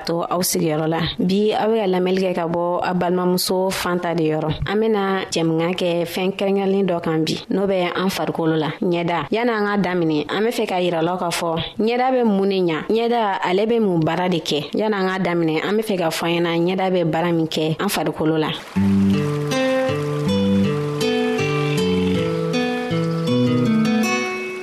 to aw sigiyɔrɔ la bi aw bɛ ka lamɛnli kɛ ka bɔ a balimamuso fanta de yɔrɔ an bɛna jɛmukan kɛ fɛn kɛrɛnkɛrɛnlen dɔ kan bi n'o bɛ an farikolo la ɲɛda yanni an ka daminɛ an bɛ fɛ ka yiralaw k'a fɔ ɲɛda bɛ mun ne ɲa ɲɛda ale bɛ mun baara de kɛ yanni an ka daminɛ an bɛ fɛ ka fɔ an ɲɛna ɲɛda bɛ baara min kɛ an farikolo la.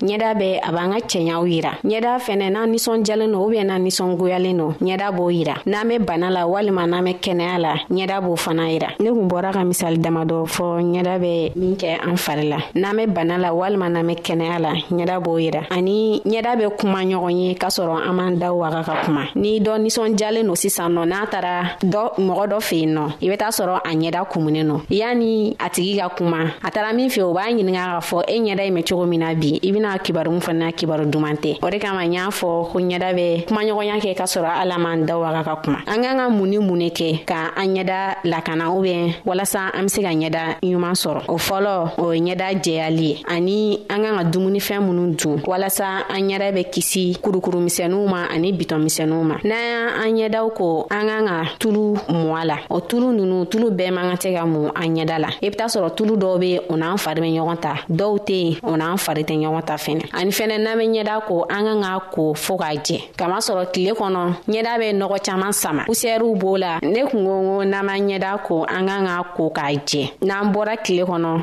ɲɛda bɛ a b'an ka cɛɲaw yira ɲɛda fɛnɛ n'a ninsɔnjalen don ubiyɛn n'a ninsɔngoyalen don ɲɛda b'o yira n'an be bana la walima n'an be kɛnɛya la ɲɛda b'o fana yira ne kun bɔra ka misali damadɔ fɔ ɲɛda bɛ min kɛ an fari la n'an be bana la walima n'an be kɛnɛya la ɲɛda b'o yira ani ɲɛda bɛ kuma ɲɔgɔn ye k'a sɔrɔ an b'an da waga ka kuma ni dɔ ninsɔnjalen don sisan nɔ n'a tara dɔ mɔgɔ dɔ fe yen nɔ i be t'a sɔrɔ a ɲɛda kumunen nɔ yani a tigi ka kuma a tara min fe o b'a ɲininga a fɔ e ɲɛda ɲi bɛ cogo min na bi i bɛna kibaru min fana kibaru duman tɛ o de kama n y'a fɔ ko ɲɛda bɛ kumaɲɔgɔnya kɛ ka sɔrɔ ala man da waga ka kuma an k'an ka mun ni mun de kɛ ka an ɲɛda lakana u bɛ walasa an bɛ se ka ɲɛda ɲuman sɔrɔ o fɔlɔ o ye ɲɛda jɛyali ye ani an k'an ka dumunifɛn minnu dun walasa an ɲɛda bɛ kisi kurukurumisɛnninw ma ani bitɔnmisɛnninw ma n'an y'an ɲɛdaw ko an k'an ka tulu mɔ a la o tulu nunu tulu bɛɛ man ka tɛ ka mun an ɲɛda la i be t'a sɔrɔ tulu dɔw be o n'an fari be ɲɔgɔn ta dɔw tɛ yen o n'an fari tɛ ɲɔgɔn ta fɛnɛ ani fɛnɛ n'an be ɲɛda ko an kan ka ko fɔɔ k'a jɛ kama sɔrɔ tile kɔnɔ ɲɛda be nɔgɔ caaman sama pusɛriw b'o la ne kun ko ko n'an b'an ɲɛda ko an kan ka ko k'a jɛ n'an bɔra tile kɔnɔ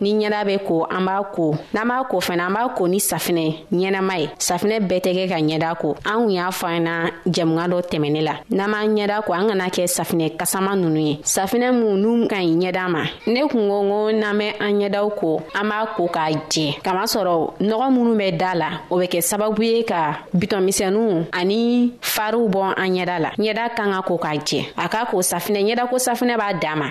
ni ɲɛda bɛ ko an b'a ko n'an b'a ko fana an b'a ko ni safinɛ ɲɛnama ye safinɛ bɛɛ tɛ kɛ ka ɲɛda ko an kun y'a fɔ an na jɛmuga dɔ tɛmɛnen la n'an b'an ɲɛda ko an kana kɛ safinɛ kasama ninnu ye safinɛ minnu n'u ka ɲi ɲɛda ma ne kun ko ko n'an bɛ an ɲɛdaw ko an b'a ko k'a jɛ kama sɔrɔ nɔgɔ minnu bɛ da la o bɛ kɛ sababu ye ka bitɔnmisɛnninw ani fariw bɔ an ɲɛda la ɲɛda kan ka ko k'a jɛ a k'a ko safinɛ ɲɛda ko safinɛ b'a dan ma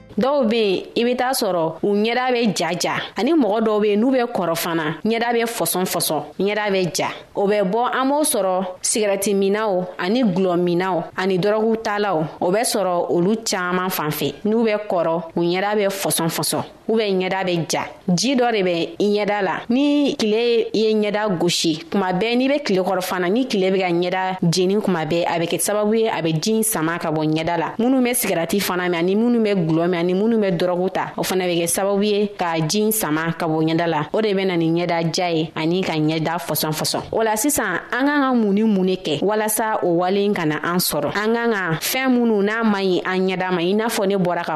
dɔw be yen i be t'a sɔrɔ u ɲɛda be jaja ani mɔgɔ dɔw be yen n'u be kɔrɔ fana ɲɛda be fɔsɔn fɔsɔn ɲɛda be ja o bɛ bɔ an b'o sɔrɔ sigɛrɛti minaw ani gulɔ minaw ani dɔrɔgu talaw o bɛ sɔrɔ olu caaman fan fɛ n'u bɛ kɔrɔ u ɲɛda be fɔsɔn fɔsɔn u bɛ ɲɛda be ja ji dɔ de bɛ i ɲɛda la ni tile ye ɲɛda gosi kuma bɛɛ n'i bɛ tile kɔrɔ fana ni tile bɛ ka ɲɛda jeni kuma bɛɛ a bɛ kɛ sababu ye a bɛ ji sama ka bɔ ɲɛda la minnu bɛ sigarati fana mɛn ani minnu bɛ gulɔ mɛn ani minnu bɛ dɔrɔgu ta o fana bɛ kɛ sababu ye ka ji sama ka bɔ ɲɛda la o de bɛ na ni ɲɛda ja ye ani ka ɲɛda fɔsɔn fɔsɔn o la sisan an k'an ka mun ni mun de kɛ walasa o wale kana an sɔrɔ an k'an ka fɛn minnu n'a man ɲi an ɲɛda ma i n'a fɔ ne bɔra ka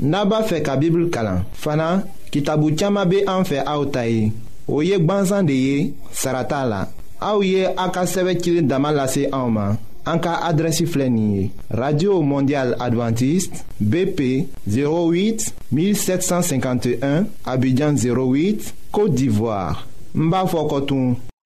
n'a b'a fɛ ka bibulu kalan fana kitabu caman bɛ an fɛ aw ta ye o ye gbansan de ye sara t'a la aw ye aw ka sɛbɛn cilen dama lase anw ma an ka adrɛsi filɛ nin ye radio mondial adventiste bp 08 1751 abidjan 08 côte d'ivoire n b'a fɔ kɔtun.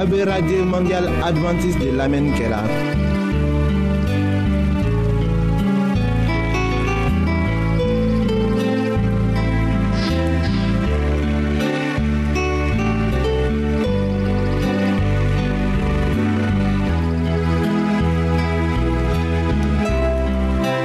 A bɛ radio mondial adventiste de lamɛnni kɛra.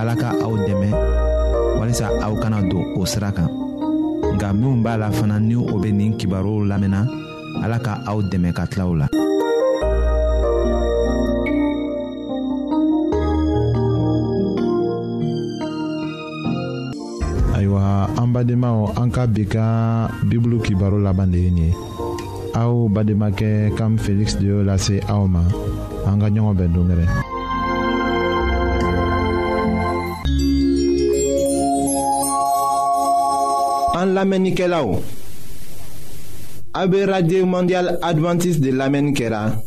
ala ka aw dɛmɛ walisa aw kana don o sira kan nka minnu b'a la fana ni o bɛ nin kibaruw lamɛnna ala ka aw dɛmɛ ka tila o la. ayiwa an badenmaw an ka bi ka bibulu kibaru laban de ye nin ye. aw bademakɛ kam feliksi de y'o lase aw ma an ka ɲɔgɔn bɛn dongɛrɛ an lamɛnnikɛlaw a be radio mondial adventiste de lamɛnni kɛra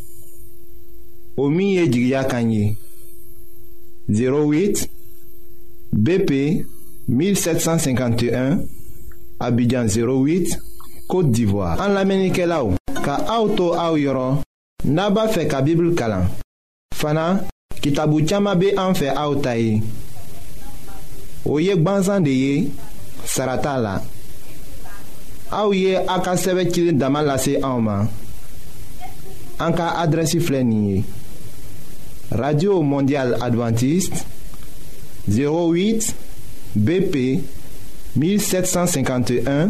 o min ye jigiya kan ye 08 BP 1751 Abidjan 08 Côte d'Ivoire. En l'Amérique là ka auto au yoro naba fe ka Bible kalan. Fana kitabu chama be en fe au tayi. Oye gbanzan de ye sarata la. Au ye aka sebe chili dama lase en ma. En ka adresi fleni Radio Mondial Adventiste 08 BP 1751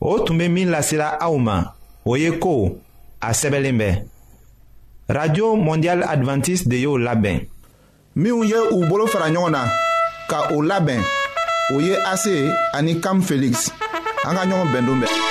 o tun bɛ min lasela aw ma o ye ko a sɛbɛnlen bɛ radio mondial adventiste de y'o labɛn minnu ye u bolo fara ɲɔgɔn na ka o labɛn o ye ase ani kam felix an ka ɲɔgɔn bɛndon bɛɛ